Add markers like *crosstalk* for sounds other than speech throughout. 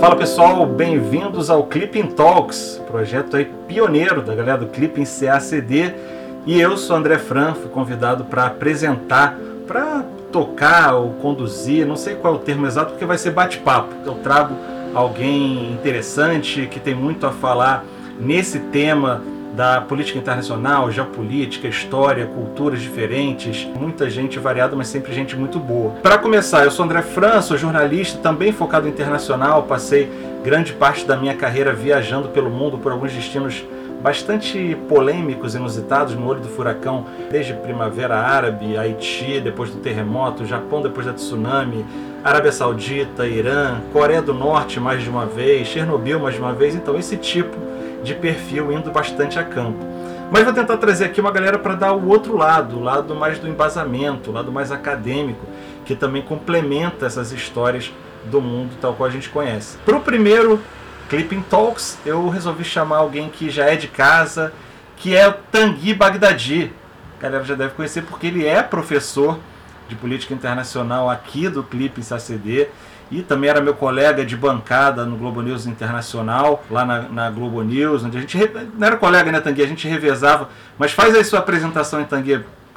Fala pessoal, bem-vindos ao Clipping Talks, projeto aí pioneiro da galera do Clipping CACD. E eu sou André Fran, fui convidado para apresentar, para tocar ou conduzir, não sei qual é o termo exato, porque vai ser bate-papo. Eu trago alguém interessante que tem muito a falar nesse tema da política internacional, geopolítica, história, culturas diferentes, muita gente variada, mas sempre gente muito boa. Para começar, eu sou André França, sou jornalista, também focado internacional, passei grande parte da minha carreira viajando pelo mundo por alguns destinos bastante polêmicos, inusitados no olho do furacão, desde Primavera Árabe, Haiti, depois do terremoto, Japão depois da tsunami, Arábia Saudita, Irã, Coreia do Norte mais de uma vez, Chernobyl mais de uma vez, então esse tipo de perfil indo bastante a campo. Mas vou tentar trazer aqui uma galera para dar o outro lado, o lado mais do embasamento, o lado mais acadêmico, que também complementa essas histórias do mundo tal qual a gente conhece. Para o primeiro Clipping Talks, eu resolvi chamar alguém que já é de casa, que é o Tanguy Bagdadi. A galera já deve conhecer porque ele é professor de política internacional aqui do Clipping SACD e também era meu colega de bancada no Globo News Internacional, lá na, na Globo News, onde a gente. Não era colega, né, Tanguy? A gente revezava. Mas faz aí sua apresentação em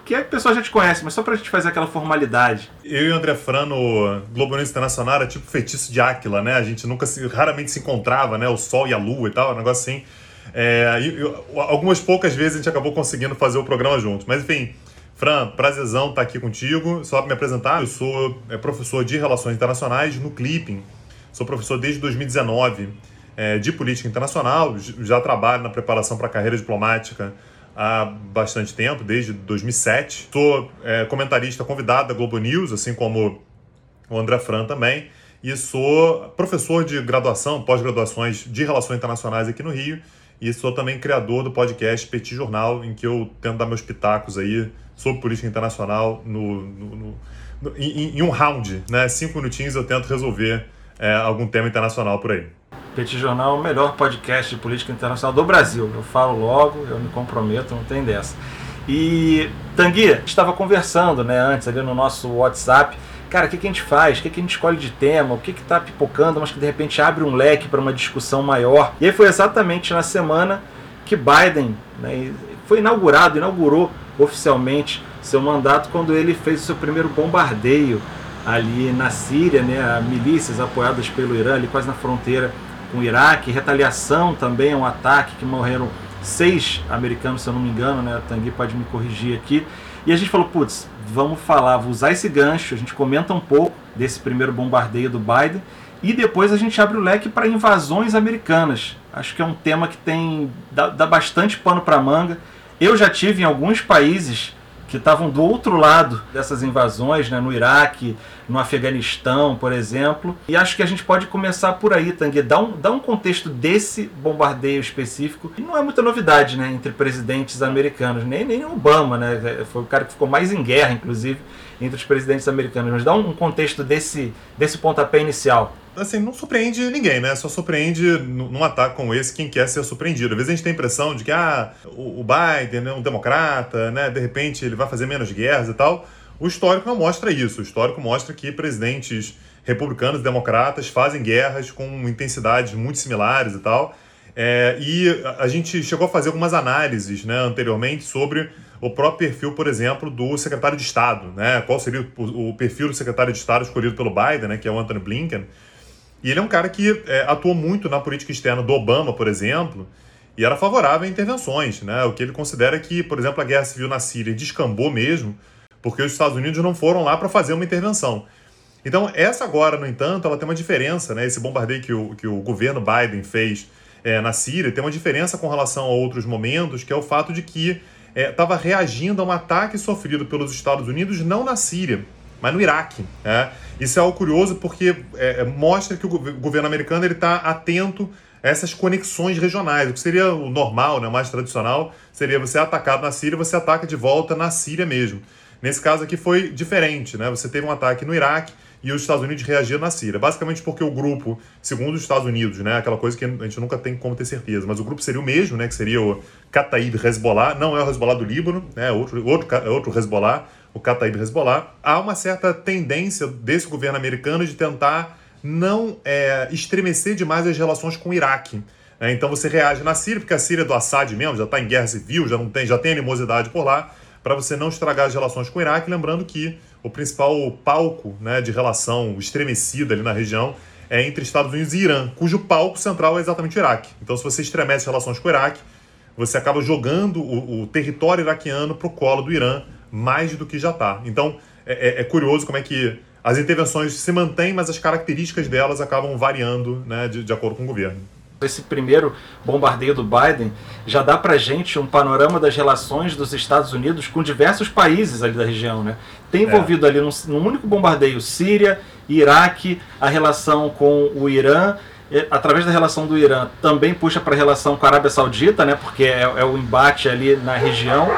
que a pessoa já te conhece, mas só pra gente fazer aquela formalidade. Eu e o André Fran no Globo News Internacional era tipo feitiço de Áquila, né? A gente nunca se, raramente se encontrava, né? O Sol e a Lua e tal, um negócio assim. É, algumas poucas vezes a gente acabou conseguindo fazer o programa junto. Mas enfim, Fran, prazerzão estar aqui contigo. Só para me apresentar, eu sou é, professor de Relações Internacionais no Clipping. Sou professor desde 2019 é, de Política Internacional. Já trabalho na preparação para a carreira diplomática há bastante tempo, desde 2007. Sou é, comentarista convidado da Globo News, assim como o André Fran também. E sou professor de graduação, pós-graduações de Relações Internacionais aqui no Rio e sou também criador do podcast Petit Jornal, em que eu tento dar meus pitacos aí sobre política internacional no, no, no, no em, em, um round, né? Cinco minutinhos eu tento resolver é, algum tema internacional por aí. Petit Jornal é o melhor podcast de política internacional do Brasil. Eu falo logo, eu me comprometo, não tem dessa. E, Tanguy, estava conversando né, antes ali no nosso WhatsApp cara, o que, que a gente faz? O que, que a gente escolhe de tema? O que está pipocando, mas que de repente abre um leque para uma discussão maior. E aí foi exatamente na semana que Biden né, foi inaugurado, inaugurou oficialmente seu mandato quando ele fez o seu primeiro bombardeio ali na Síria, né, milícias apoiadas pelo Irã, ali quase na fronteira com o Iraque, retaliação também, um ataque que morreram seis americanos, se eu não me engano, né, Tanguy pode me corrigir aqui, e a gente falou, putz, vamos falar, vou usar esse gancho, a gente comenta um pouco desse primeiro bombardeio do Biden e depois a gente abre o leque para invasões americanas. Acho que é um tema que tem dá, dá bastante pano para manga. Eu já tive em alguns países que estavam do outro lado dessas invasões, né, no Iraque, no Afeganistão, por exemplo. E acho que a gente pode começar por aí, Tangue, dar um, um contexto desse bombardeio específico. E não é muita novidade né, entre presidentes americanos, nem, nem Obama, né, foi o cara que ficou mais em guerra, inclusive, entre os presidentes americanos. Mas dá um contexto desse, desse pontapé inicial assim, não surpreende ninguém, né? Só surpreende num ataque como esse quem quer ser surpreendido. Às vezes a gente tem a impressão de que ah, o Biden é um democrata, né? De repente ele vai fazer menos guerras e tal. O histórico não mostra isso. O histórico mostra que presidentes republicanos e democratas fazem guerras com intensidades muito similares e tal. É, e a gente chegou a fazer algumas análises né, anteriormente sobre o próprio perfil, por exemplo, do secretário de Estado. Né? Qual seria o, perfil do secretário de Estado escolhido pelo Biden, né, que é o Anthony Blinken. E ele é um cara que é, atuou muito na política externa do Obama, por exemplo, e era favorável a intervenções. Né? O que ele considera que, por exemplo, a guerra civil na Síria descambou mesmo, porque os Estados Unidos não foram lá para fazer uma intervenção. Então, essa agora, no entanto, ela tem uma diferença, né? Esse bombardeio que o, que o governo Biden fez é, na Síria tem uma diferença com relação a outros momentos, que é o fato de que estava é, reagindo a um ataque sofrido pelos Estados Unidos, não na Síria, mas no Iraque. Né? Isso é algo curioso porque é, é mostra que o governo americano está atento a essas conexões regionais. O que seria o normal, né, o mais tradicional, seria você atacado na Síria, você ataca de volta na Síria mesmo. Nesse caso aqui foi diferente, né? Você teve um ataque no Iraque e os Estados Unidos reagiram na Síria. Basicamente porque o grupo, segundo os Estados Unidos, né, aquela coisa que a gente nunca tem como ter certeza, mas o grupo seria o mesmo, né, que seria o Kataib Hezbollah, não é o Hezbollah do Líbano, né, outro, outro, outro Hezbollah, o Kataib Hezbollah, há uma certa tendência desse governo americano de tentar não é, estremecer demais as relações com o Iraque. É, então você reage na Síria, porque a Síria é do Assad mesmo, já está em guerra civil, já não tem, já tem animosidade por lá, para você não estragar as relações com o Iraque, lembrando que o principal palco né, de relação estremecida ali na região é entre Estados Unidos e Irã, cujo palco central é exatamente o Iraque. Então, se você estremece relações com o Iraque, você acaba jogando o, o território iraquiano para o colo do Irã mais do que já está. Então, é, é, é, curioso como é que as intervenções se mantêm, mas as características delas acabam variando né, de, de acordo com o governo esse primeiro bombardeio do Biden já dá para gente um panorama das relações dos Estados Unidos com diversos países ali da região, né? Tem é. envolvido é. ali num, num, único bombardeio Síria, Iraque, a relação com o Irã através da relação do Irã, também puxa para a relação com a Arábia Saudita, né, porque é, é o embate ali na região,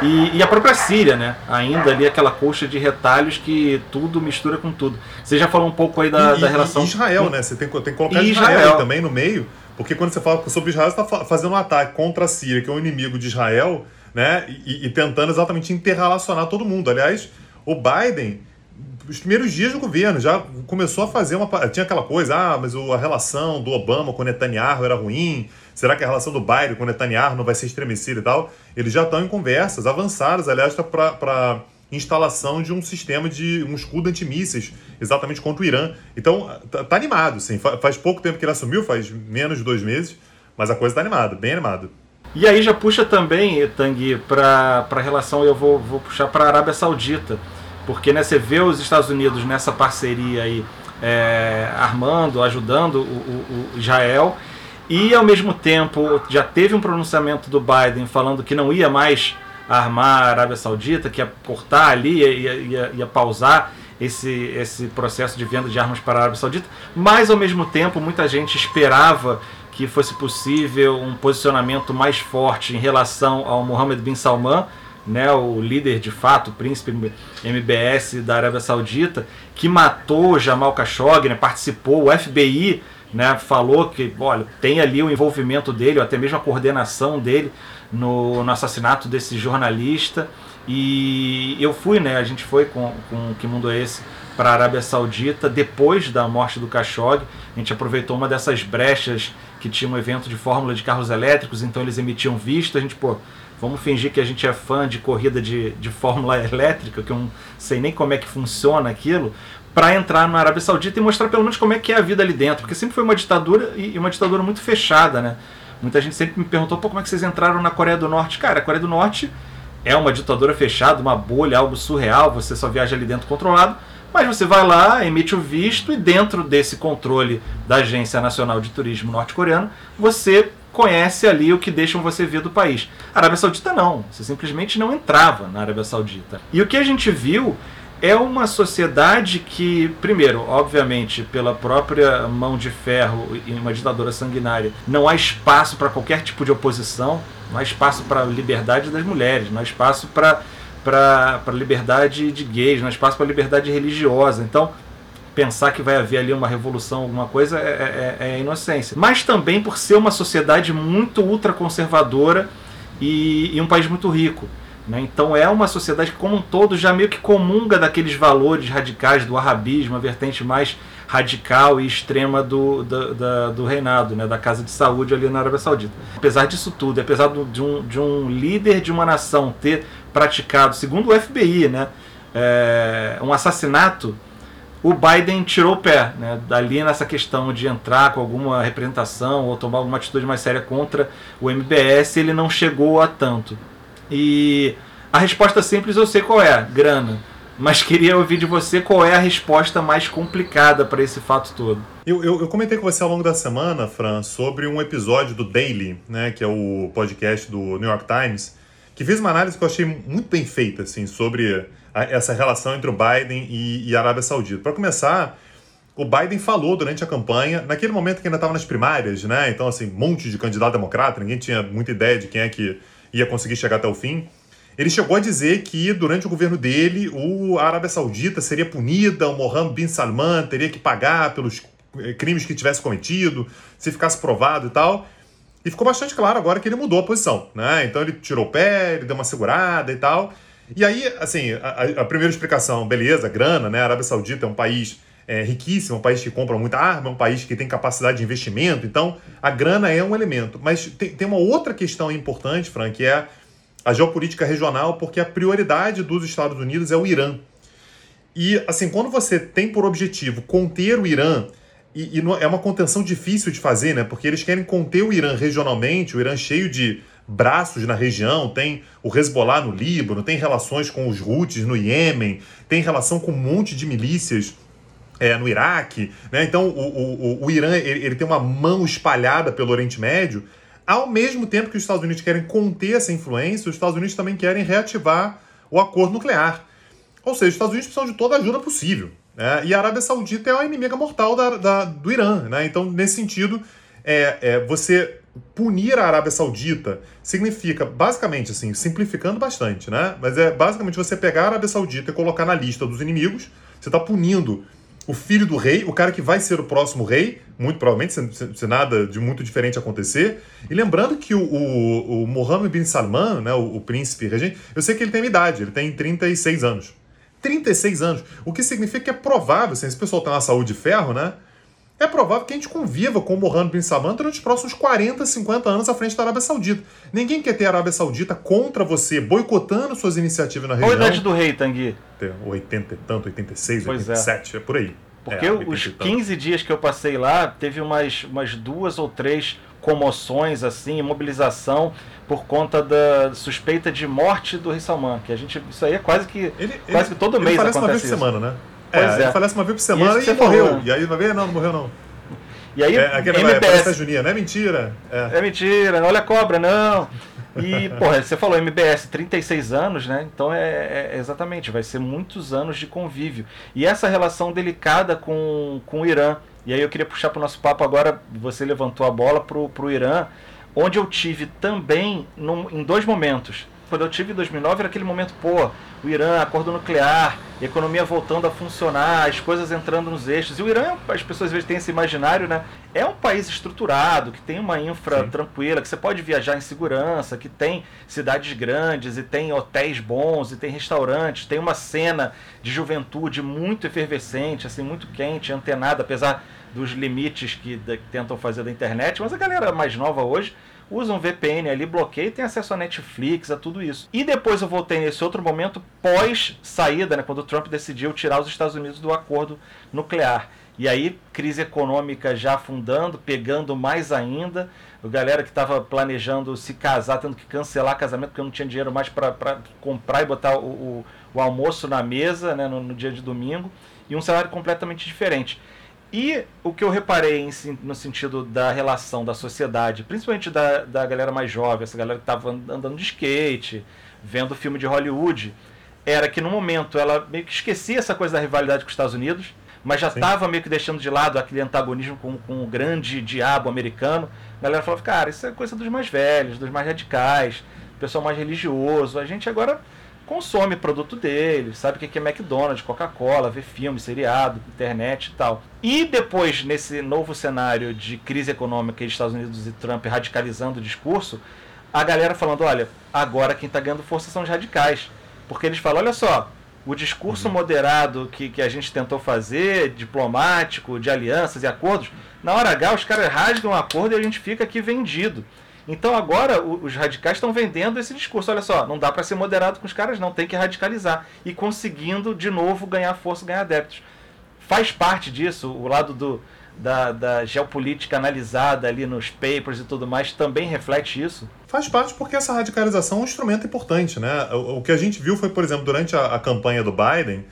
e, e, a própria Síria, né, ainda ali aquela coxa de retalhos que tudo mistura com tudo. Você já falou um pouco aí da, e, da relação... E Israel, né, você tem, tem que colocar Israel, Israel também no meio, porque quando você fala sobre Israel, você está fazendo um ataque contra a Síria, que é um inimigo de Israel, né, e, e tentando exatamente interrelacionar todo mundo. Aliás, o Biden os primeiros dias do governo, já começou a fazer uma. Tinha aquela coisa, ah, mas a relação do Obama com Netanyahu era ruim. Será que a relação do Biden com Netanyahu não vai ser estremecida e tal? Eles já estão em conversas avançadas, aliás, para instalação de um sistema de um escudo antimísseis, exatamente contra o Irã. Então, tá, tá animado, sim. Faz pouco tempo que ele assumiu, faz menos de dois meses, mas a coisa tá animada, bem animada. E aí já puxa também, Tanguy, para a relação, eu vou, vou puxar para a Arábia Saudita porque né, você vê os Estados Unidos nessa parceria aí é, armando, ajudando o, o, o, Israel e ao mesmo tempo já teve um pronunciamento do Biden falando que não ia mais armar a Arábia Saudita, que ia cortar ali, ia, ia, ia pausar esse, esse processo de venda de armas para a Arábia Saudita, mas ao mesmo tempo muita gente esperava que fosse possível um posicionamento mais forte em relação ao Mohammed bin Salman, né, o líder de fato, o príncipe MBS da Arábia Saudita, que matou Jamal Khashoggi, né, participou, o FBI né, falou que olha, tem ali o envolvimento dele, ou até mesmo a coordenação dele no, no assassinato desse jornalista. E eu fui, né, a gente foi com, com Que Mundo é Esse para a Arábia Saudita depois da morte do Khashoggi. A gente aproveitou uma dessas brechas que tinha um evento de fórmula de carros elétricos, então eles emitiam visto. A gente, pô, Vamos fingir que a gente é fã de corrida de, de fórmula *laughs* elétrica, que eu não sei nem como é que funciona aquilo, para entrar na Arábia Saudita e mostrar pelo menos como é que é a vida ali dentro, porque sempre foi uma ditadura e uma ditadura muito fechada, né? Muita gente sempre me perguntou, pô, como é que vocês entraram na Coreia do Norte? Cara, a Coreia do Norte é uma ditadura fechada, uma bolha, algo surreal, você só viaja ali dentro controlado, mas você vai lá, emite o visto e dentro desse controle da Agência Nacional de Turismo norte-coreano, você conhece ali o que deixam você ver do país. A Arábia Saudita não, você simplesmente não entrava na Arábia Saudita. E o que a gente viu é uma sociedade que, primeiro, obviamente, pela própria mão de ferro e uma ditadura sanguinária, não há espaço para qualquer tipo de oposição, não há espaço para a liberdade das mulheres, não há espaço para para liberdade de gays, não há espaço para liberdade religiosa. Então, pensar que vai haver ali uma revolução, alguma coisa, é, é, é inocência. Mas também por ser uma sociedade muito ultraconservadora e, e um país muito rico. Né? Então é uma sociedade que, como um todo, já meio que comunga daqueles valores radicais do arabismo, a vertente mais radical e extrema do, do, da, do reinado, né? da Casa de Saúde ali na Arábia Saudita. Apesar disso tudo, apesar de um, de um líder de uma nação ter praticado, segundo o FBI, né? É, um assassinato o Biden tirou o pé, né? Dali nessa questão de entrar com alguma representação ou tomar alguma atitude mais séria contra o MBS, ele não chegou a tanto. E a resposta simples eu sei qual é: grana. Mas queria ouvir de você qual é a resposta mais complicada para esse fato todo. Eu, eu, eu, comentei com você ao longo da semana, Fran, sobre um episódio do Daily, né, que é o podcast do New York Times, que fez uma análise que eu achei muito bem feita, assim, sobre a, essa relação entre o Biden e, e a Arábia Saudita. Para começar, o Biden falou durante a campanha, naquele momento que ainda estava nas primárias, né? Então, assim, um monte de candidato democrata, ninguém tinha muita ideia de quem é que ia conseguir chegar até o fim. Ele chegou a dizer que durante o governo dele, o, a Arábia Saudita seria punida, o Mohammed bin Salman teria que pagar pelos eh, crimes que tivesse cometido, se ficasse provado e tal. E ficou bastante claro agora que ele mudou a posição, né? Então ele tirou o pé, ele deu uma segurada e tal. E aí, assim, a, a primeira explicação, beleza, grana, né? A Arábia Saudita é um país é, riquíssimo, um país que compra muita arma, um país que tem capacidade de investimento. Então, a grana é um elemento. Mas tem, tem uma outra questão importante, Frank, que é a geopolítica regional, porque a prioridade dos Estados Unidos é o Irã. E, assim, quando você tem por objetivo conter o Irã, e, e é uma contenção difícil de fazer, né? Porque eles querem conter o Irã regionalmente, o Irã cheio de braços na região, tem o Hezbollah no Líbano, tem relações com os Houthis no Iêmen, tem relação com um monte de milícias é, no Iraque, né? Então o, o, o Irã ele, ele, tem uma mão espalhada pelo Oriente Médio. Ao mesmo tempo que os Estados Unidos querem conter essa influência, os Estados Unidos também querem reativar o acordo nuclear. Ou seja, os Estados Unidos precisam de toda a ajuda possível. Né? E a Arábia Saudita é a inimiga mortal da, da do Irã. Né? Então, nesse sentido, é, é, você punir a Arábia Saudita significa, basicamente, assim, simplificando bastante, né? Mas é basicamente você pegar a Arábia Saudita e colocar na lista dos inimigos. Você está punindo o filho do rei, o cara que vai ser o próximo rei, muito provavelmente, se, se nada de muito diferente acontecer. E lembrando que o, o, o Mohammed bin Salman, né, o, o príncipe regente, eu sei que ele tem idade, ele tem 36 anos. 36 anos, o que significa que é provável, assim, esse pessoal tem uma saúde de ferro, né? É provável que a gente conviva com o Mohammed bin Salman durante os próximos 40, 50 anos à frente da Arábia Saudita. Ninguém quer ter a Arábia Saudita contra você, boicotando suas iniciativas na região. Qual a idade do rei, Tanguy? 80 e tanto, 86, pois 87, é. é por aí. Porque é, os 15 dias que eu passei lá, teve umas, umas duas ou três comoções, assim, mobilização por conta da suspeita de morte do rei Salman, que a gente, isso aí é quase que, ele, quase ele, que todo mês acontece uma vez por semana, né? É, pois é, ele falece uma vez por semana e, e morreu. Falou, né? E aí uma vez, não, não morreu não. E aí, é, aquele MBS... é Juninha, não é mentira. É. é mentira, olha a cobra, não. E, porra, você falou MBS, 36 anos, né? Então é, é, exatamente, vai ser muitos anos de convívio. E essa relação delicada com, com o Irã. E aí eu queria puxar para o nosso papo agora, você levantou a bola para o Irã, onde eu tive também num, em dois momentos quando eu tive em 2009 era aquele momento, pô, o Irã, acordo nuclear, economia voltando a funcionar, as coisas entrando nos eixos. E o Irã, as pessoas às vezes têm esse imaginário, né? É um país estruturado, que tem uma infra Sim. tranquila, que você pode viajar em segurança, que tem cidades grandes e tem hotéis bons e tem restaurantes, tem uma cena de juventude muito efervescente, assim, muito quente, antenada, apesar dos limites que, que tentam fazer da internet, mas a galera mais nova hoje usa um VPN ali, bloqueia e tem acesso a Netflix, a tudo isso. E depois eu voltei nesse outro momento pós saída, né, quando o Trump decidiu tirar os Estados Unidos do acordo nuclear. E aí, crise econômica já afundando, pegando mais ainda. A galera que estava planejando se casar, tendo que cancelar casamento porque não tinha dinheiro mais para comprar e botar o, o, o, almoço na mesa né, no, no dia de domingo. E um cenário completamente diferente. E o que eu reparei em, no sentido da relação da sociedade, principalmente da, da galera mais jovem, essa galera que estava andando de skate, vendo filme de Hollywood, era que no momento ela meio que esquecia essa coisa da rivalidade com os Estados Unidos, mas já estava meio que deixando de lado aquele antagonismo com, com o grande diabo americano. A galera falava, cara, isso é coisa dos mais velhos, dos mais radicais, pessoal mais religioso. A gente agora consome produto deles, sabe o que é McDonald's, Coca-Cola, vê filme, seriado, internet e tal. E depois, nesse novo cenário de crise econômica dos Estados Unidos e Trump radicalizando o discurso, a galera falando, olha, agora quem está ganhando força são os radicais. Porque eles falam, olha só, o discurso uhum. moderado que, que a gente tentou fazer, diplomático, de alianças e acordos, na hora H os caras rasgam o acordo e a gente fica aqui vendido. Então agora os radicais estão vendendo esse discurso. Olha só, não dá para ser moderado com os caras, não, tem que radicalizar. E conseguindo de novo ganhar força, ganhar adeptos. Faz parte disso, o lado do, da, da, geopolítica analisada ali nos papers e tudo mais também reflete isso? Faz parte porque essa radicalização é um instrumento importante, né? O, o que a gente viu foi, por exemplo, durante a, a campanha do Biden,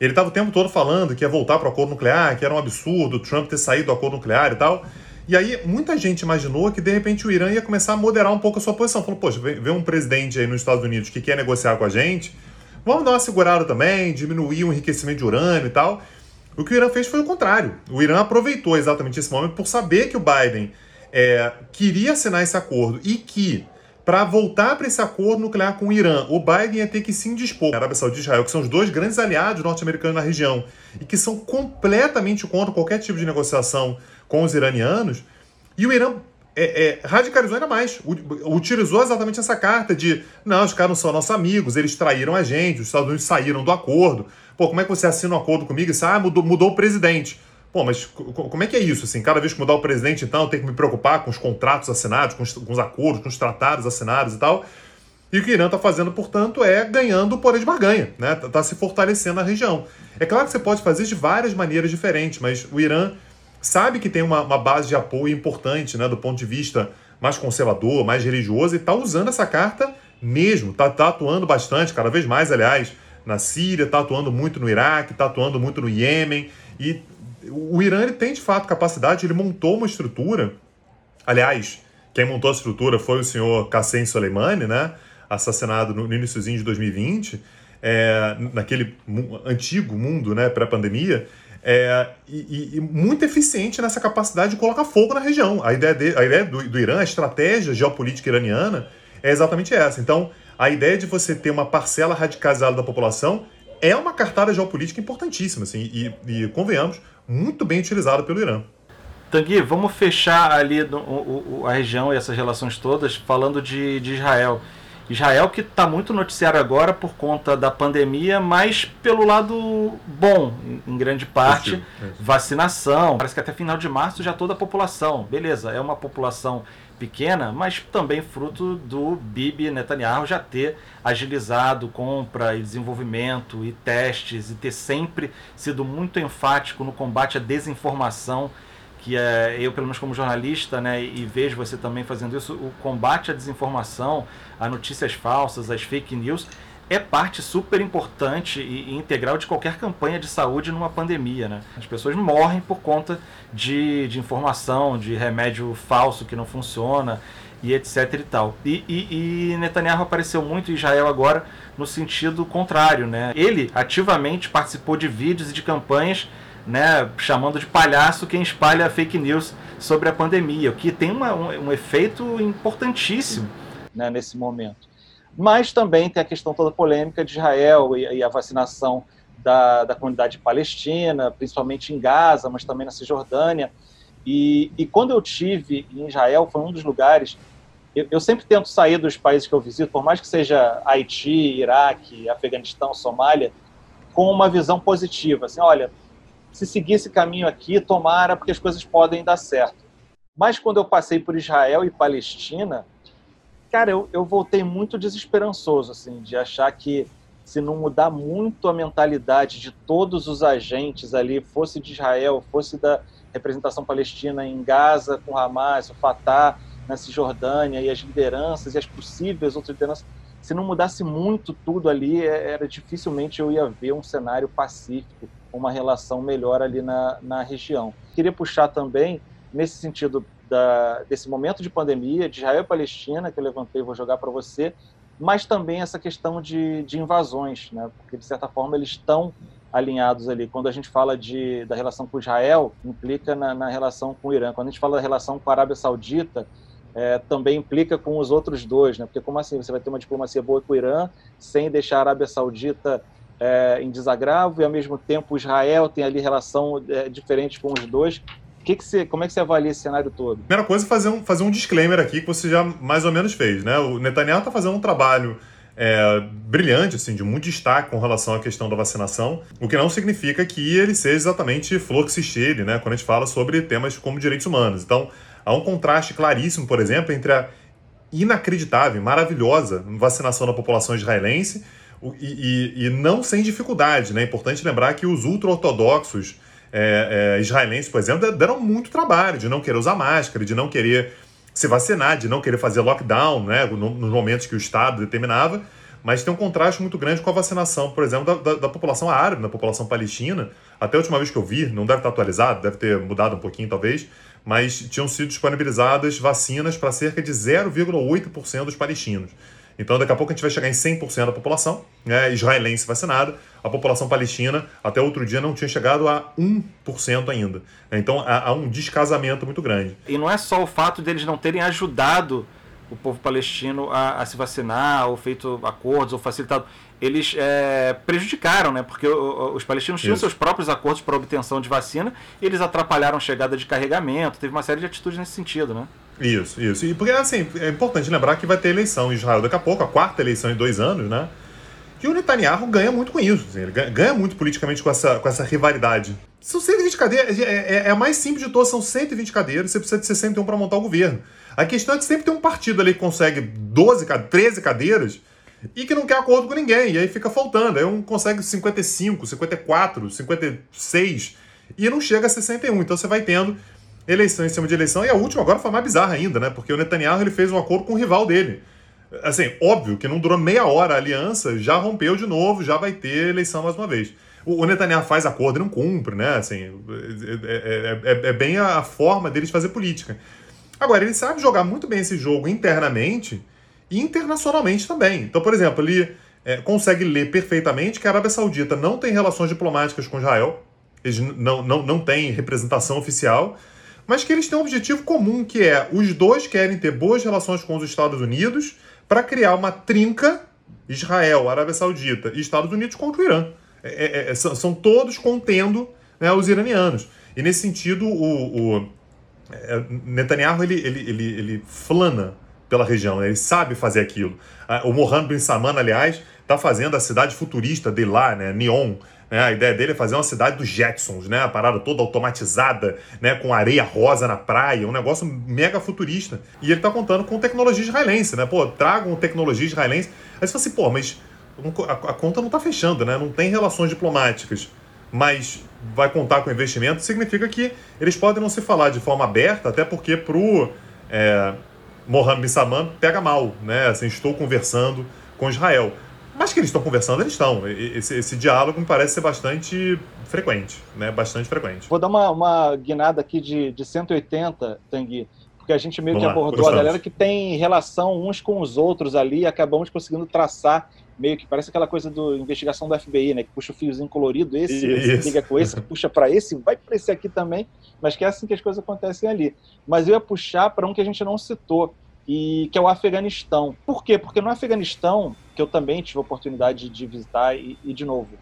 ele estava o tempo todo falando que ia voltar para o acordo nuclear, que era um absurdo Trump ter saído do acordo nuclear e tal. E aí, muita gente imaginou que de repente o Irã ia começar a moderar um pouco a sua posição. Falou, poxa, vê um presidente aí nos Estados Unidos que quer negociar com a gente, vamos dar uma segurada também, diminuir o enriquecimento de urânio e tal. O que o Irã fez foi o contrário. O Irã aproveitou exatamente esse momento por saber que o Biden é, queria assinar esse acordo e que, para voltar para esse acordo nuclear com o Irã, o Biden ia ter que se indispor. A Arábia Saudita e Israel, que são os dois grandes aliados norte-americanos na região e que são completamente contra qualquer tipo de negociação com os iranianos. E o Irã é, é, radicalizou ainda mais. Utilizou exatamente essa carta de não, os caras não são nossos amigos, eles traíram a gente, os Estados Unidos saíram do acordo. Pô, como é que você assina um acordo comigo e diz, ah, mudou, mudou o presidente? Pô, mas como é que é isso? Assim, cada vez que mudar o presidente, então, eu tenho que me preocupar com os contratos assinados, com os, com os acordos, com os tratados assinados e tal. E o que o Irã está fazendo, portanto, é ganhando o poder de barganha, né? Está tá se fortalecendo na região. É claro que você pode fazer de várias maneiras diferentes, mas o Irã sabe que tem uma, uma base de apoio importante, né, do ponto de vista mais conservador, mais religioso, e está usando essa carta mesmo, está tá atuando bastante, cada vez mais, aliás, na Síria, está atuando muito no Iraque, está atuando muito no Iêmen, e o Irã ele tem de fato capacidade, ele montou uma estrutura, aliás, quem montou a estrutura foi o senhor Qassem Soleimani, né, assassinado no, iníciozinho de 2020, é, naquele antigo mundo, né, pré-pandemia, é, e, e, muito eficiente nessa capacidade de colocar fogo na região. A ideia, de, a ideia do, do Irã, a estratégia geopolítica iraniana é exatamente essa. Então, a ideia de você ter uma parcela radicalizada da população é uma cartada geopolítica importantíssima, assim, e, e convenhamos, muito bem utilizada pelo Irã. Tanguy, vamos fechar ali o, o, a região e essas relações todas falando de, de Israel. Israel que está muito noticiário agora por conta da pandemia, mas pelo lado bom, em grande parte, é vacinação. Parece que até final de março já toda a população. Beleza, é uma população pequena, mas também fruto do Bibi Netanyahu já ter agilizado compra e desenvolvimento e testes e ter sempre sido muito enfático no combate à desinformação que é, eu, pelo menos como jornalista, né, e vejo você também fazendo isso, o combate à desinformação, a notícias falsas, às fake news, é parte super importante e integral de qualquer campanha de saúde numa pandemia. Né? As pessoas morrem por conta de, de informação, de remédio falso que não funciona e etc e tal. E, e, e, Netanyahu apareceu muito em Israel agora no sentido contrário. Né? Ele ativamente participou de vídeos e de campanhas né, chamando de palhaço quem espalha fake news sobre a pandemia, o que tem uma, um, um, efeito importantíssimo né, nesse momento. Mas também tem a questão toda polêmica de Israel e, e a vacinação da, da, comunidade palestina, principalmente em Gaza, mas também na Cisjordânia. E, e quando eu tive em Israel, foi um dos lugares. Eu, eu sempre tento sair dos países que eu visito, por mais que seja Haiti, Iraque, Afeganistão, Somália, com uma visão positiva. Assim, olha, se seguir esse caminho aqui, tomara, porque as coisas podem dar certo. Mas quando eu passei por Israel e Palestina, cara, eu, eu voltei muito desesperançoso, assim, de achar que se não mudar muito a mentalidade de todos os agentes ali, fosse de Israel, fosse da representação palestina em Gaza, com Hamas, o Fatah, na Cisjordânia, e as lideranças e as possíveis outras lideranças, se não mudasse muito tudo ali, é, era dificilmente eu ia ver um cenário pacífico uma relação melhor ali na, na região. Queria puxar também, nesse sentido da, desse momento de pandemia, de Israel e Palestina, que eu levantei vou jogar para você, mas também essa questão de, de invasões, né? porque de certa forma eles estão alinhados ali. Quando a gente fala de, da relação com Israel, implica na, na relação com o Irã. Quando a gente fala da relação com a Arábia Saudita, é, também implica com os outros dois, né? Porque como assim você vai ter uma diplomacia boa com o Irã sem deixar a Arábia Saudita é, em desagravo e ao mesmo tempo Israel tem ali relação é, diferente com os dois. Que que você, como é que você avalia esse cenário todo? Primeira coisa é fazer um, fazer um disclaimer aqui que você já mais ou menos fez. Né? O Netanyahu está fazendo um trabalho é, brilhante, assim, de muito destaque com relação à questão da vacinação, o que não significa que ele seja exatamente flor que se cheire, né, quando a gente fala sobre temas como direitos humanos. Então, há um contraste claríssimo, por exemplo, entre a inacreditável, maravilhosa vacinação da população israelense e, e, e, não sem dificuldade. Né? É importante lembrar que os ultra-ortodoxos é, é, israelenses, por exemplo, deram muito trabalho de não querer usar máscara, de não querer se vacinar, de não querer fazer lockdown né, nos momentos que o Estado determinava, mas tem um contraste muito grande com a vacinação, por exemplo, da, da, da, população árabe, da população palestina. Até a última vez que eu vi, não deve estar atualizado, deve ter mudado um pouquinho talvez, mas tinham sido disponibilizadas vacinas para cerca de 0,8% dos palestinos. Então, daqui a pouco a gente vai chegar em 100% da população né, israelense vacinada. A população palestina, até outro dia, não tinha chegado a 1% ainda. Então, há, há um descasamento muito grande. E não é só o fato deles não terem ajudado o povo palestino a, a, se vacinar, ou feito acordos, ou facilitado. Eles é, prejudicaram, né? Porque o, os palestinos tinham Isso. seus próprios acordos para obtenção de vacina, e eles atrapalharam a chegada de carregamento, teve uma série de atitudes nesse sentido, né? Isso, isso. E porque, assim, é importante lembrar que vai ter eleição em Israel daqui a pouco, a quarta eleição em dois anos, né? E o Netanyahu ganha muito com isso. Assim, ele ganha muito politicamente com essa, com essa rivalidade. São 120 cadeiras, é, é, é a mais simples de todas, são 120 cadeiras, você precisa de 61 para montar o governo. A questão é que sempre tem um partido ali que consegue 12, 13 cadeiras e que não quer acordo com ninguém, e aí fica faltando. Aí um consegue 55, 54, 56 e não chega a 61. Então você vai tendo eleição em cima de eleição. E a última agora foi mais bizarra ainda, né? Porque o Netanyahu ele fez um acordo com o rival dele. Assim, óbvio que não durou meia hora a aliança, já rompeu de novo, já vai ter eleição mais uma vez. O, Netanyahu faz acordo e não cumpre, né? Assim, é, é, é, é bem a forma deles fazer política. Agora, ele sabe jogar muito bem esse jogo internamente e internacionalmente também. Então, por exemplo, ele é, consegue ler perfeitamente que a Arábia Saudita não tem relações diplomáticas com Israel, eles não, não, não têm representação oficial, mas que eles têm um objetivo comum, que é os dois querem ter boas relações com os Estados Unidos para criar uma trinca Israel, Arábia Saudita e Estados Unidos contra o Irã. É, é, é são, são, todos contendo né, os iranianos. E nesse sentido, o, o é, Netanyahu ele, ele, ele, ele flana pela região, né? ele sabe fazer aquilo. O Mohammed bin Salman, aliás, está fazendo a cidade futurista de lá, né? Neon, né? A ideia dele é fazer uma cidade dos Jetsons, né? A parada toda automatizada, né? Com areia rosa na praia, um negócio mega futurista. E ele tá contando com tecnologia israelense, né? Pô, tragam tecnologia israelense. Aí você fala assim, pô, mas a, conta não tá fechando, né? Não tem relações diplomáticas. Mas vai contar com investimento, significa que eles podem não se falar de forma aberta, até porque pro é, Mohammed bin Salman pega mal, né? Assim, estou conversando com Israel. Mas que eles estão conversando, eles estão. Esse, esse, diálogo me parece ser bastante frequente, né? Bastante frequente. Vou dar uma, uma guinada aqui de, de 180, Tanguy, porque a gente meio Vamos que abordou a galera que tem relação uns com os outros ali e acabamos conseguindo traçar meio que parece aquela coisa do investigação do FBI, né? Que puxa o fiozinho colorido, esse, esse liga com esse, puxa para esse, vai para esse aqui também, mas que é assim que as coisas acontecem ali. Mas eu ia puxar para um que a gente não citou, e que é o Afeganistão. Por quê? Porque no Afeganistão, que eu também tive a oportunidade de visitar e, e de novo,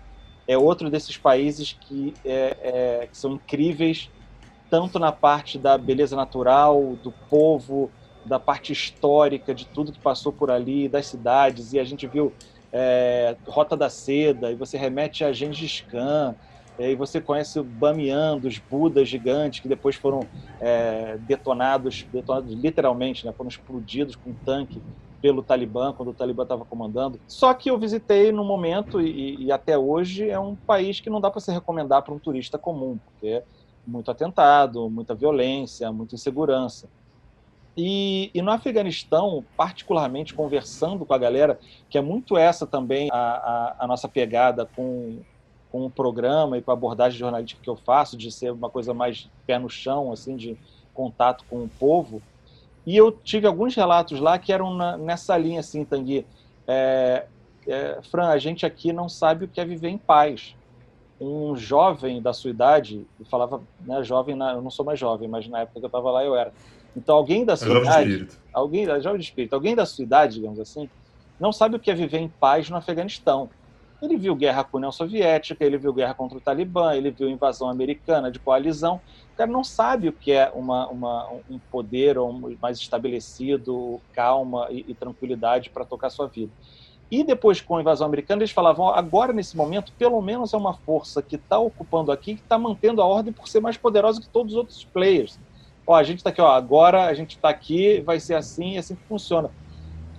é outro desses países que, é, é, que são incríveis, tanto na parte da beleza natural, do povo, da parte histórica, de tudo que passou por ali, das cidades, e a gente viu é, Rota da Seda, e você remete a Gengis Khan, e você conhece o Bamiyan, dos Budas gigantes, que depois foram é, detonados, detonados literalmente, né, foram explodidos com um tanque pelo Talibã, quando o Talibã estava comandando. Só que eu visitei no momento, e, e até hoje, é um país que não dá para se recomendar para um turista comum, porque é muito atentado, muita violência, muita insegurança. E, e, no Afeganistão, particularmente conversando com a galera, que é muito essa também a, a, a nossa pegada com com o programa e com a abordagem jornalística que eu faço, de ser uma coisa mais pé no chão, assim, de contato com o povo. E eu tive alguns relatos lá que eram na, nessa linha, assim, Tanguy. É, é, Fran, a gente aqui não sabe o que é viver em paz. Um jovem da sua idade, eu falava, né, jovem, na, eu não sou mais jovem, mas na época que eu estava lá eu era. Então, alguém da sua idade, alguém, jovem de espírito, alguém da sua idade, digamos assim, não sabe o que é viver em paz no Afeganistão. Ele viu guerra com a União Soviética, ele viu guerra contra o Talibã, ele viu invasão americana de coalizão. O cara não sabe o que é uma, uma um poder mais estabelecido, calma e, e tranquilidade para tocar sua vida. E depois, com a invasão americana, eles falavam: agora, nesse momento, pelo menos é uma força que está ocupando aqui, que está mantendo a ordem por ser mais poderosa que todos os outros players. Ó, a gente está aqui, ó, agora a gente está aqui, vai ser assim e assim que funciona.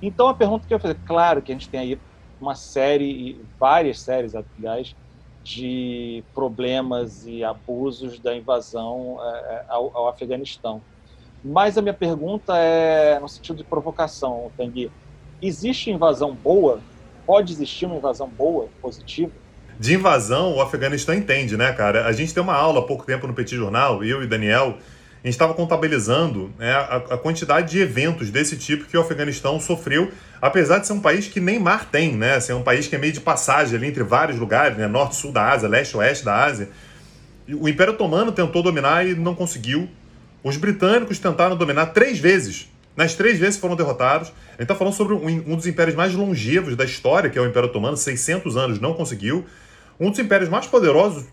Então, a pergunta que eu fazer, claro que a gente tem aí uma série, várias séries, aliás, de problemas e abusos da invasão é, é, ao, ao, Afeganistão. Mas a minha pergunta é no sentido de provocação, Tanguy. Existe invasão boa? Pode existir uma invasão boa, positiva? De invasão, o Afeganistão entende, né, cara? A gente tem uma aula há pouco tempo no Petit Jornal, eu e Daniel, a gente estava contabilizando né, a, a, quantidade de eventos desse tipo que o Afeganistão sofreu, apesar de ser um país que nem mar tem, né? Assim, é um país que é meio de passagem ali entre vários lugares, né? Norte, sul da Ásia, leste, oeste da Ásia. O Império Otomano tentou dominar e não conseguiu. Os britânicos tentaram dominar três vezes. Nas três vezes foram derrotados. A gente está falando sobre um, um dos impérios mais longevos da história, que é o Império Otomano, 600 anos, não conseguiu. Um dos impérios mais poderosos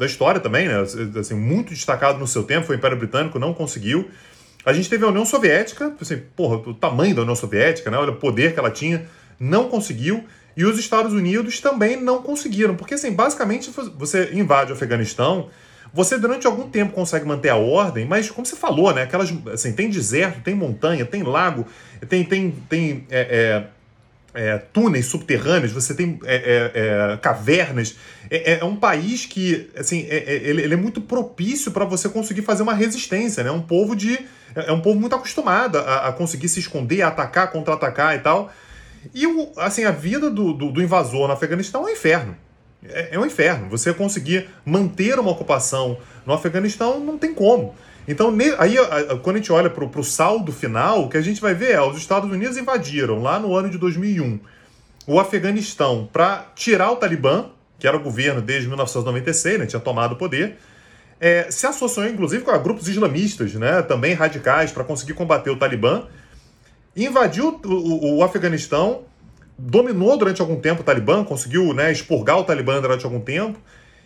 da história também, né? Assim, muito destacado no seu tempo, foi o Império Britânico, não conseguiu. A gente teve a União Soviética, assim, porra, o tamanho da União Soviética, né? Olha o poder que ela tinha, não conseguiu. E os Estados Unidos também não conseguiram. Porque, assim, basicamente, você invade o Afeganistão, você durante algum tempo consegue manter a ordem, mas como você falou, né? Aquelas, assim, tem deserto, tem montanha, tem lago, tem, tem, tem é, é, é, túneis subterrâneos, você tem é, é, é, cavernas. É, um país que, assim, ele, ele, é muito propício para você conseguir fazer uma resistência, né? Um povo de, é um povo muito acostumado a, a conseguir se esconder, atacar, contra-atacar e tal. E, o, assim, a vida do, do, do invasor no Afeganistão é um inferno. É, é um inferno. Você conseguir manter uma ocupação no Afeganistão não tem como. Então, aí, quando a gente olha para o saldo final, o que a gente vai ver é os Estados Unidos invadiram lá no ano de 2001 o Afeganistão para tirar o Talibã, que era o governo desde 1996, né, tinha tomado o poder, é, se associou inclusive com grupos islamistas, né, também radicais, para conseguir combater o Talibã, invadiu o, o, o Afeganistão, dominou durante algum tempo o Talibã, conseguiu né, expurgar o Talibã durante algum tempo.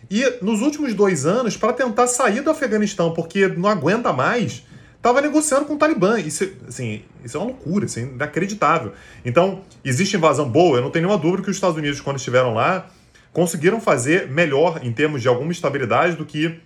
E nos últimos dois anos, para tentar sair do Afeganistão, porque não aguenta mais, estava negociando com o Talibã. Isso, assim, isso é uma loucura, isso é inacreditável. Então, existe invasão boa, eu não tenho nenhuma dúvida que os Estados Unidos, quando estiveram lá, conseguiram fazer melhor em termos de alguma estabilidade do que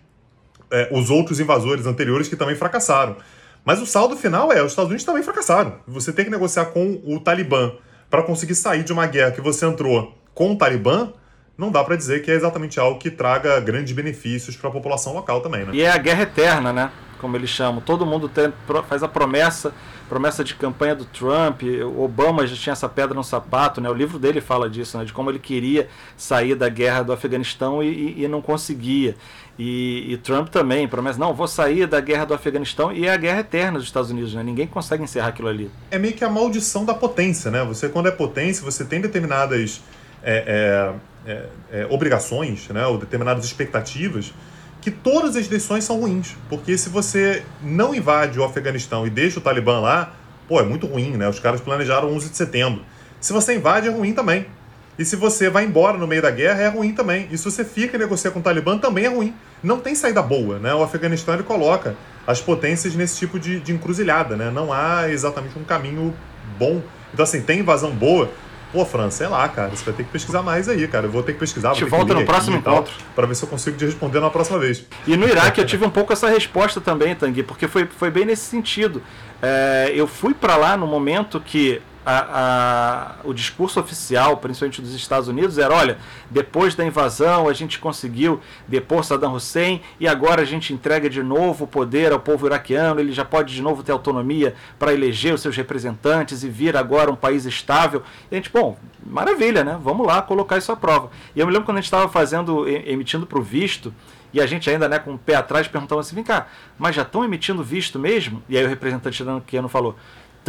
é, os outros invasores anteriores que também fracassaram. Mas o saldo final é: os Estados Unidos também fracassaram. Você tem que negociar com o Talibã para conseguir sair de uma guerra que você entrou com o Talibã, não dá para dizer que é exatamente algo que traga grandes benefícios para a população local também, né? E é a guerra eterna, né? Como eles chamam. Todo mundo tem, faz a promessa, promessa de campanha do Trump. Obama já tinha essa pedra no sapato, né? O livro dele fala disso, né? De como ele queria sair da guerra do Afeganistão e, e, e não conseguia. E, e, Trump também promete, não, vou sair da guerra do Afeganistão e é a guerra eterna dos Estados Unidos, né? Ninguém consegue encerrar aquilo ali. É meio que a maldição da potência, né? Você, quando é potência, você tem determinadas é, é, é, é, obrigações, né? Ou determinadas expectativas que todas as decisões são ruins. Porque se você não invade o Afeganistão e deixa o Talibã lá, pô, é muito ruim, né? Os caras planejaram 11 de setembro. Se você invade, é ruim também. E se você vai embora no meio da guerra, é ruim também. E se você fica e negocia com o Talibã, também é ruim. Não tem saída boa, né? O Afeganistão ele coloca as potências nesse tipo de, de encruzilhada, né? Não há exatamente um caminho bom. Então, assim, tem invasão boa. Pô, Fran, sei lá, cara, você vai ter que pesquisar mais aí, cara. Eu vou ter que pesquisar. A gente volta no próximo encontro. Para ver se eu consigo te responder na próxima vez. E no Iraque eu tive um pouco essa resposta também, Tanguy, porque foi, foi bem nesse sentido. É, eu fui para lá no momento que a, a, o discurso oficial, principalmente dos Estados Unidos, era: olha, depois da invasão a gente conseguiu depor Saddam Hussein e agora a gente entrega de novo o poder ao povo iraquiano, ele já pode de novo ter autonomia para eleger os seus representantes e vir agora um país estável. E a gente, bom, maravilha, né? Vamos lá colocar isso à prova. E eu me lembro quando a gente estava fazendo, emitindo para o visto. E a gente ainda, né, com o pé atrás, perguntava assim, vem cá, mas já estão emitindo visto mesmo? E aí o representante iraquiano falou,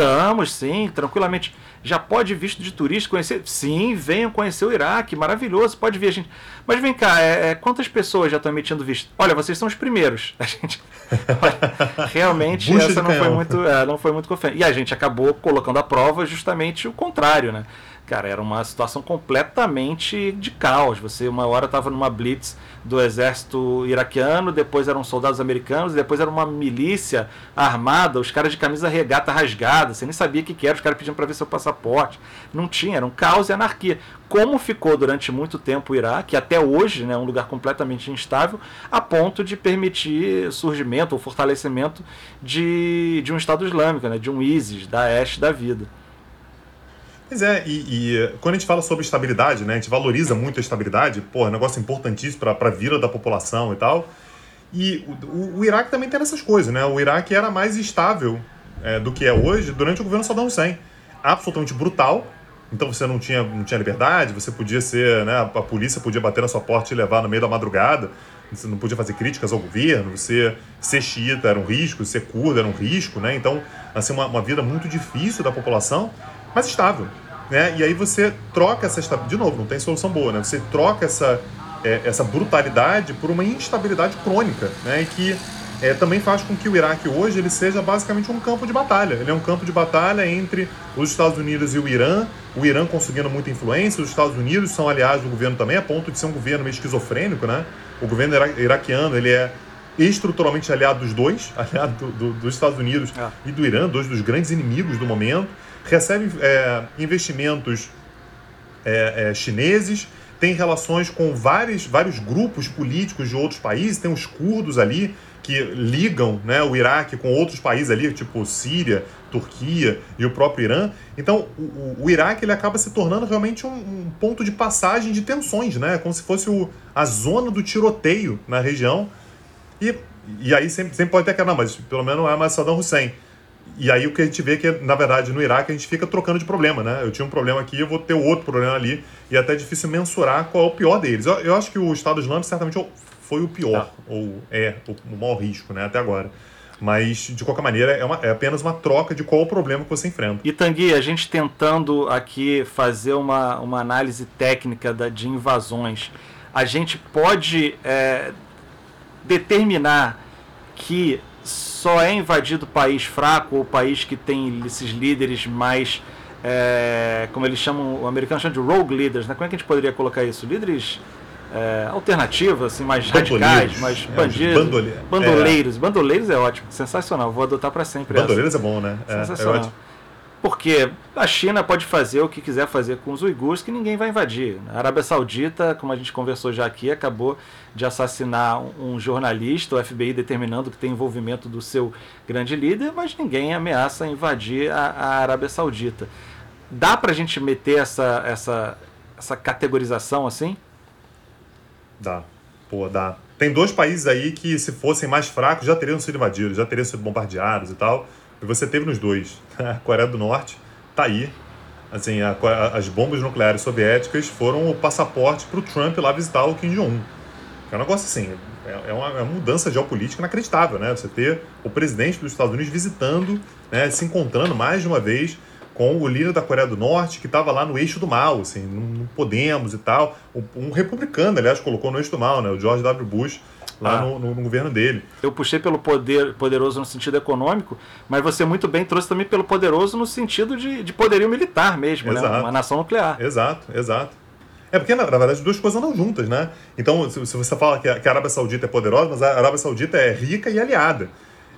Estamos, sim, tranquilamente. Já pode visto de turista conhecer? Sim, venham conhecer o Iraque, maravilhoso, pode vir a gente. Mas vem cá, é, é, quantas pessoas já estão emitindo visto? Olha, vocês são os primeiros. *laughs* A gente, olha, realmente essa não foi, muito, é, não foi muito confiante. E a gente acabou colocando à prova justamente o contrário, né? Cara, era uma situação completamente de caos. Você uma hora estava numa blitz do exército iraquiano, depois eram soldados americanos, depois era uma milícia armada, os caras de camisa regata rasgada, você nem sabia o que, que era, os caras pediam para ver seu passaporte. Não tinha, era um caos e anarquia. Como ficou durante muito tempo o Iraque, até hoje, né, um lugar completamente instável, a ponto de permitir surgimento ou fortalecimento de, de um Estado Islâmico, né, de um ISIS, da Daesh da vida. Pois é, e, e, quando a gente fala sobre estabilidade, né, a gente valoriza muito a estabilidade, pô, é um negócio importantíssimo para a vida da população e tal. E o, o, o, Iraque também tem essas coisas, né? O Iraque era mais estável é, do que é hoje durante o governo Saddam Hussein. Absolutamente brutal. Então você não tinha, não tinha liberdade, você podia ser, né? A polícia podia bater na sua porta e levar no meio da madrugada. Você não podia fazer críticas ao governo. Você ser xiita era um risco, ser curdo era um risco, né? Então, assim, uma, uma vida muito difícil da população mais estável. Né? E aí você troca essa estabilidade. De novo, não tem solução boa, né? Você troca essa, é, essa brutalidade por uma instabilidade crônica, né? E que é, também faz com que o Iraque hoje ele seja basicamente um campo de batalha. Ele é um campo de batalha entre os Estados Unidos e o Irã, o Irã conseguindo muita influência, os Estados Unidos são aliados do governo também, a ponto de ser um governo meio esquizofrênico, né? O governo iraquiano ele é estruturalmente aliado dos dois, *laughs* aliado do, do, dos Estados Unidos é. e do Irã, dois dos grandes inimigos do momento. Recebe é, investimentos é, é, chineses, tem relações com vários, vários grupos políticos de outros países, tem os curdos ali, que ligam né, o Iraque com outros países ali, tipo Síria, Turquia e o próprio Irã. Então, o, o Iraque ele acaba se tornando realmente um, um, ponto de passagem de tensões, né? Como se fosse o, a zona do tiroteio na região. E, e aí sempre, sempre pode ter que, não, mas pelo menos é mais Saddam Hussein. E aí o que a gente vê é que, na verdade, no Iraque a gente fica trocando de problema, né? Eu tinha um problema aqui, eu vou ter outro problema ali, e é até difícil mensurar qual é o pior deles. Eu, eu acho que o Estado Islâmico certamente foi o pior, ah. ou é o, maior risco, né, até agora. Mas, de qualquer maneira, é, uma, é, apenas uma troca de qual o problema que você enfrenta. E Tanguy, a gente tentando aqui fazer uma, uma análise técnica da, de invasões, a gente pode é, determinar que só é invadido país fraco ou país que tem esses líderes mais. É, como eles chamam, o americano chama de rogue leaders, né? Como é que a gente poderia colocar isso? Líderes é, alternativas, assim, mais radicais, mais é, bandidos, bandole... bandoleiros. É. Bandoleiros é ótimo, sensacional. Vou adotar para sempre. Bandoleiros essa. é bom, né? É, é sensacional. Porque a China pode fazer o que quiser fazer com os uigures que ninguém vai invadir. A Arábia Saudita, como a gente conversou já aqui, acabou de assassinar um jornalista, o FBI determinando que tem envolvimento do seu grande líder, mas ninguém ameaça invadir a, a Arábia Saudita. Dá para a gente meter essa, essa, essa categorização assim? Dá. Pô, dá. Tem dois países aí que, se fossem mais fracos, já teriam sido invadidos, já teriam sido bombardeados e tal. Você teve nos dois. *laughs* A Coreia do Norte tá aí. Assim, a, a, as bombas nucleares soviéticas foram o passaporte para o Trump lá visitar o Kim Jong-un. É um negócio assim, é, é uma, é uma, mudança geopolítica inacreditável, né? Você ter o presidente dos Estados Unidos visitando, né, se encontrando mais de uma vez com o líder da Coreia do Norte, que estava lá no eixo do mal, assim, não podemos e tal. Um republicano, aliás, colocou no eixo do mal, né? O George W. Bush, lá ah. no, no, no, governo dele. Eu puxei pelo poder poderoso no sentido econômico, mas você muito bem trouxe também pelo poderoso no sentido de, de poderio militar mesmo, né? Uma nação nuclear. Exato, exato. É porque, na, verdade, as duas coisas andam juntas, né? Então, se, se você fala que a, que a Arábia Saudita é poderosa, mas a Arábia Saudita é rica e aliada.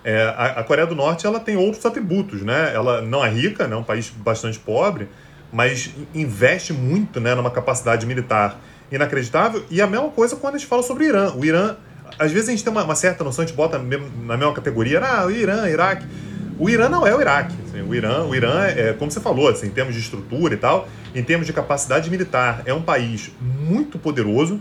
É, a, a, Coreia do Norte ela tem outros atributos, né? Ela não é rica, né? é um país bastante pobre, mas investe muito né, numa capacidade militar inacreditável. E a mesma coisa quando a gente fala sobre o Irã. O Irã, às vezes a gente tem uma, uma certa noção, a gente bota na mesma categoria, ah, o Irã, Iraque. O Irã não é o Iraque. Assim, o Irã, o Irã é, como você falou, assim, em termos de estrutura e tal, em termos de capacidade militar, é um país muito poderoso,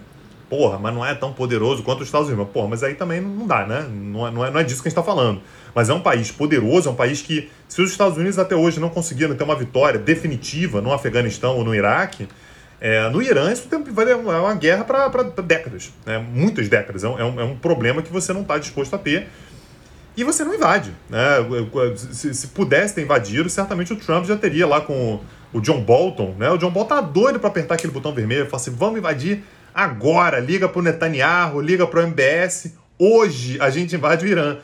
porra, mas não é tão poderoso quanto os Estados Unidos. Porra, mas aí também não dá, né? Não é, não é, não é disso que a gente está falando. Mas é um país poderoso, é um país que, se os Estados Unidos até hoje não conseguiram ter uma vitória definitiva no Afeganistão ou no Iraque, é, no Irã isso tem, vai, é uma guerra para décadas, né? muitas décadas. É um, é um problema que você não está disposto a ter e você não invade. Né? Se, se, pudesse ter invadido, certamente o Trump já teria lá com o John Bolton. Né? O John Bolton tá doido para apertar aquele botão vermelho e falar assim: vamos invadir Agora, liga para o Netanyahu, liga para o MBS. Hoje a gente invade o Irã.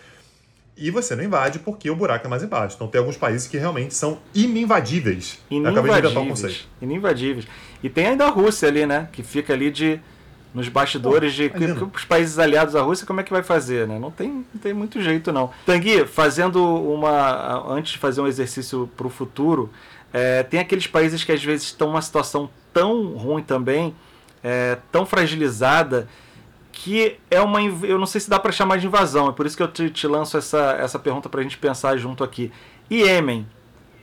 E você não invade porque o buraco é mais embaixo. Então tem alguns países que realmente são ininvadíveis. Ininvadíveis. Ininvadíveis. E tem ainda a Rússia ali, né? Que fica ali de nos bastidores de que, que os países aliados à Rússia, como é que vai fazer, né? Não tem, não tem muito jeito, não. Tanguy, fazendo uma. Antes de fazer um exercício para o futuro, é, tem aqueles países que às vezes estão numa situação tão ruim também é, tão fragilizada que é uma. Eu não sei se dá para chamar de invasão, é por isso que eu te, te lanço essa, essa pergunta para a gente pensar junto aqui. Iêmen,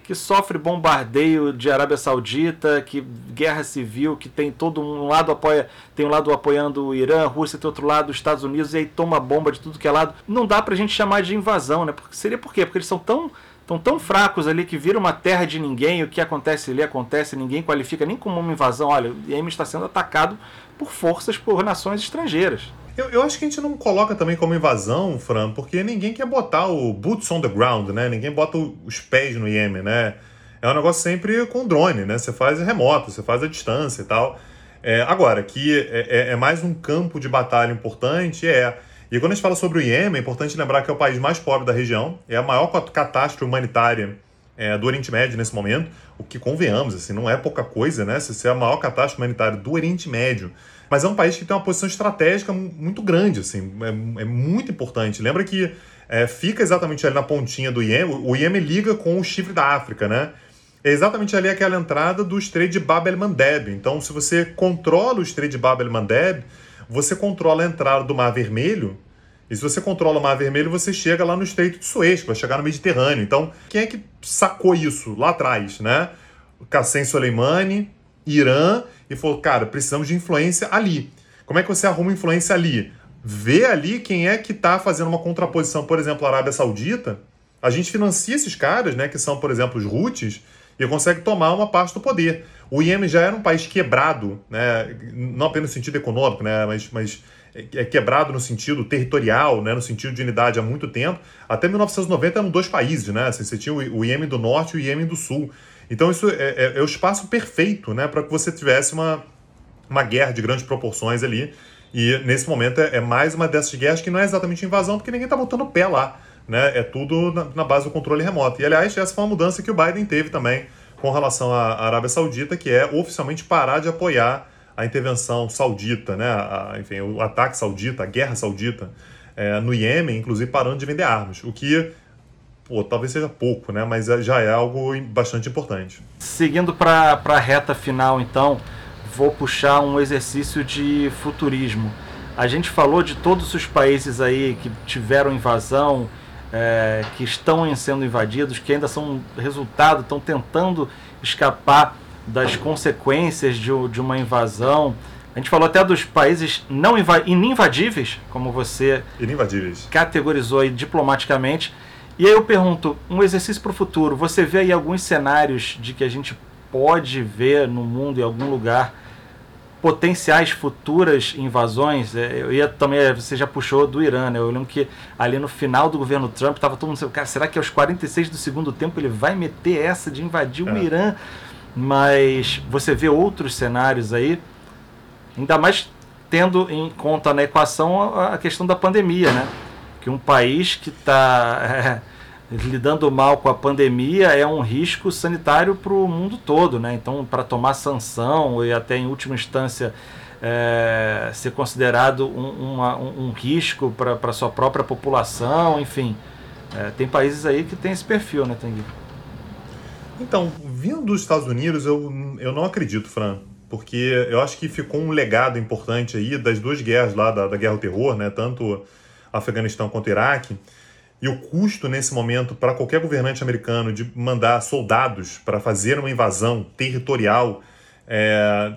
que sofre bombardeio de Arábia Saudita, que guerra civil, que tem todo um lado apoia, tem um lado apoiando o Irã, a Rússia tem outro lado, os Estados Unidos, e aí toma bomba de tudo que é lado. Não dá pra gente chamar de invasão, né? Porque seria por quê? Porque eles são tão estão tão fracos ali que vira uma terra de ninguém, o que acontece ali acontece, ninguém qualifica nem como uma invasão. Olha, o Iêmen está sendo atacado por forças, por nações estrangeiras. Eu, eu, acho que a gente não coloca também como invasão, Fran, porque ninguém quer botar o boots on the ground, né? Ninguém bota os pés no Iêmen, né? É um negócio sempre com drone, né? Você faz remoto, você faz a distância e tal. É, agora, que é, é, é mais um campo de batalha importante, é. E quando a gente fala sobre o Iêmen, é importante lembrar que é o país mais pobre da região, é a maior catástrofe humanitária é, do Oriente Médio nesse momento, o que convenhamos, assim, não é pouca coisa, né? Se é a maior catástrofe humanitária do Oriente Médio. Mas é um país que tem uma posição estratégica muito grande, assim, é, é muito importante. Lembra que é, fica exatamente ali na pontinha do Iêmen, o Iêmen liga com o chifre da África, né? É exatamente ali aquela entrada do Estreito de Bab el-Mandeb. Então, se você controla o Estreito de Bab el-Mandeb, você controla a entrada do Mar Vermelho, e se você controla o Mar Vermelho, você chega lá no Estreito de Suez, vai chegar no Mediterrâneo. Então, quem é que sacou isso lá atrás, né? Qassem Soleimani, Irã, e falou, cara, precisamos de influência ali. Como é que você arruma influência ali? Vê ali quem é que está fazendo uma contraposição, por exemplo, a Arábia Saudita. A gente financia esses caras, né, que são, por exemplo, os Houthis, e consegue tomar uma parte do poder. O Iêmen já era um país quebrado, né, não apenas no sentido econômico, né, mas, mas é quebrado no sentido territorial, né, no sentido de unidade há muito tempo. Até 1990 eram dois países, né? Assim, você tinha o Iêmen do Norte e o Iêmen do Sul. Então isso é, é, é o espaço perfeito, né, para que você tivesse uma, uma guerra de grandes proporções ali. E nesse momento é, é mais uma dessas guerras que não é exatamente invasão, porque ninguém está botando pé lá. Né? É tudo na, na, base do controle remoto. E aliás, essa foi uma mudança que o Biden teve também com relação à Arábia Saudita, que é oficialmente parar de apoiar a intervenção saudita, né? A, enfim, o ataque saudita, a guerra saudita é, no Iêmen, inclusive parando de vender armas, o que pô, talvez seja pouco, né? mas é, já é algo bastante importante. Seguindo para a reta final, então, vou puxar um exercício de futurismo. A gente falou de todos os países aí que tiveram invasão, é, que estão sendo invadidos, que ainda são resultado, estão tentando escapar das consequências de, de uma invasão. A gente falou até dos países não ininvadíveis, como você ininvadíveis. categorizou aí diplomaticamente. E aí eu pergunto, um exercício para o futuro, você vê aí alguns cenários de que a gente pode ver no mundo, em algum lugar, potenciais futuras invasões. É, eu ia também, é, você já puxou do Irã, né? Eu lembro que ali no final do governo Trump estava todo mundo dizendo, cara, será que aos 46 do segundo tempo ele vai meter essa de invadir é. o Irã? Mas você vê outros cenários aí, ainda mais tendo em conta na equação a questão da pandemia, né? Que um país que está é, *laughs* lidando mal com a pandemia é um risco sanitário para o mundo todo, né? Então, para tomar sanção e até em última instância é, ser considerado um, uma, um, um risco para a sua própria população, enfim. É, tem países aí que tem esse perfil, né, Tanguy? Então, vindo dos Estados Unidos, eu, eu não acredito, Fran. Porque eu acho que ficou um legado importante aí das duas guerras lá, da, da Guerra ao Terror, né? Tanto Afeganistão quanto Iraque e o custo nesse momento para qualquer governante americano de mandar soldados para fazer uma invasão territorial, é,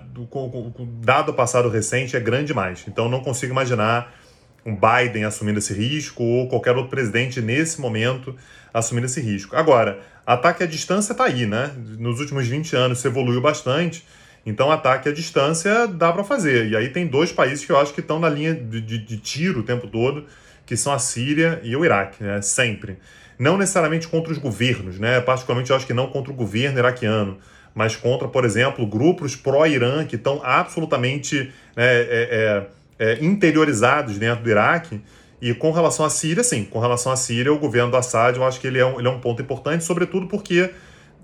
dado o passado recente, é grande demais. Então não consigo imaginar um Biden assumindo esse risco ou qualquer outro presidente nesse momento assumindo esse risco. Agora, ataque à distância está aí, né? Nos últimos 20 anos isso evoluiu bastante. Então, ataque à distância dá para fazer. E aí tem dois países que eu acho que estão na linha de, de, de tiro o tempo todo, que são a Síria e o Iraque, né? sempre. Não necessariamente contra os governos, né? particularmente eu acho que não contra o governo iraquiano, mas contra, por exemplo, grupos pró-Irã que estão absolutamente né, é, é, é, interiorizados dentro do Iraque. E com relação à Síria, sim, com relação à Síria, o governo do Assad, eu acho que ele é um, ele é um ponto importante, sobretudo porque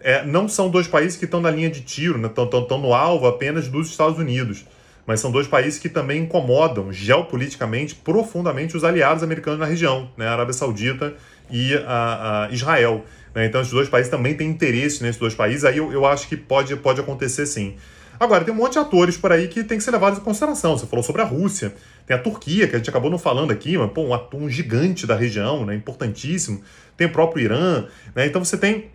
é, não são dois países que estão na linha de tiro, estão né, no alvo apenas dos Estados Unidos mas são dois países que também incomodam geopoliticamente profundamente os aliados americanos na região, né, a Arábia Saudita e a, a Israel. Né? Então, esses dois países também têm interesse nesses dois países, aí eu, eu acho que pode, pode acontecer sim. Agora, tem um monte de atores por aí que tem que ser levados em consideração. Você falou sobre a Rússia, tem a Turquia, que a gente acabou não falando aqui, mas pô, um ator um gigante da região, né, importantíssimo. Tem o próprio Irã, né, então você tem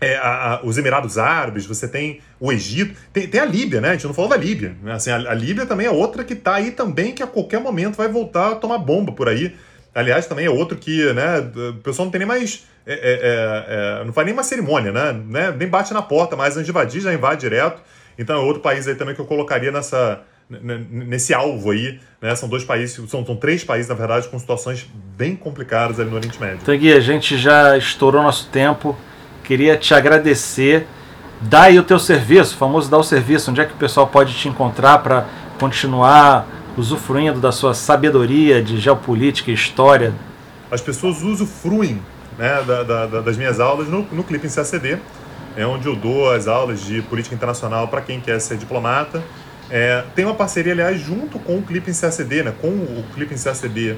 é, a, a, os Emirados Árabes, você tem o Egito, tem, tem, a Líbia, né? A gente não falou da Líbia. Né? Assim, a, a, Líbia também é outra que está aí também, que a qualquer momento vai voltar a tomar bomba por aí. Aliás, também é outro que, né, o pessoal não tem nem mais. É, é, é, é não faz nem uma cerimônia, né? né? Nem bate na porta, mas antes de invadir, já invade direto. Então é outro país aí também que eu colocaria nessa, nesse alvo aí, né? São dois países, são, são três países, na verdade, com situações bem complicadas ali no Oriente Médio. Então, a gente já estourou nosso tempo. Queria te agradecer. Dá aí o teu serviço, famoso dar o serviço. Onde é que o pessoal pode te encontrar para continuar usufruindo da sua sabedoria de geopolítica e história? As pessoas usufruem né, da, da, das minhas aulas no, no Clipe em CACD, é onde eu dou as aulas de política internacional para quem quer ser diplomata. É, tem uma parceria, aliás, junto com o Clipping CACD, né, com o Clipping CACD,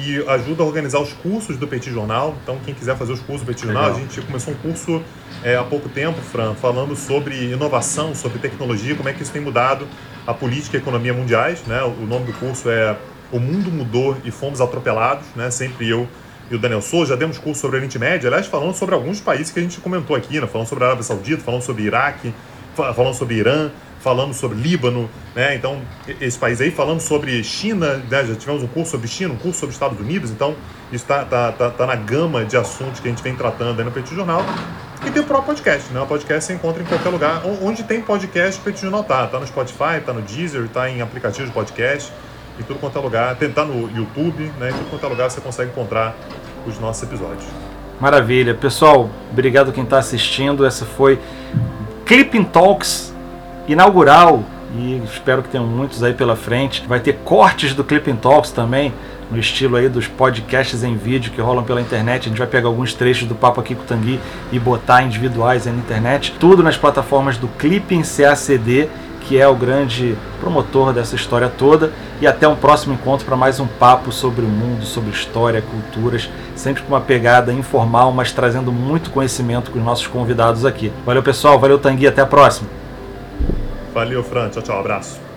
que ajuda a organizar os cursos do Petit Jornal. Então, quem quiser fazer os cursos do Petit Jornal, a gente começou um curso é, há pouco tempo, Fran, falando sobre inovação, sobre tecnologia, como é que isso tem mudado a política e a economia mundiais. Né? O nome do curso é O Mundo Mudou e Fomos Atropelados. Né? Sempre eu e o Daniel Souza já demos curso sobre o Oriente Médio, aliás, falando sobre alguns países que a gente comentou aqui, né? falando sobre a Arábia Saudita, falando sobre Iraque, falando sobre Irã, falando sobre Líbano, né? Então, esse país aí, falando sobre China, né? já tivemos um curso sobre China, um curso sobre Estados Unidos, então isso está tá, tá, tá na gama de assuntos que a gente vem tratando aí no Petit Jornal. E tem o próprio podcast, né? O podcast você encontra em qualquer lugar. Onde tem podcast, o Petit Jornal tá. Tá no Spotify, tá no Deezer, tá em aplicativos de podcast, em tudo quanto é lugar. Tentar no YouTube, né? Em tudo quanto é lugar você consegue encontrar os nossos episódios. Maravilha. Pessoal, obrigado quem está assistindo. Essa foi Clipping Talks inaugural e espero que tenham muitos aí pela frente. Vai ter cortes do Clipping Talks também, no estilo aí dos podcasts em vídeo que rolam pela internet. A gente vai pegar alguns trechos do papo aqui com o Tanguy e botar individuais aí na internet. Tudo nas plataformas do Clipping CACD, que é o grande promotor dessa história toda. E até um próximo encontro para mais um papo sobre o mundo, sobre história, culturas, sempre com uma pegada informal, mas trazendo muito conhecimento com os nossos convidados aqui. Valeu, pessoal. Valeu, Tanguy. Até a próxima. Valeu, Fran. Tchau, tchau. Abraço.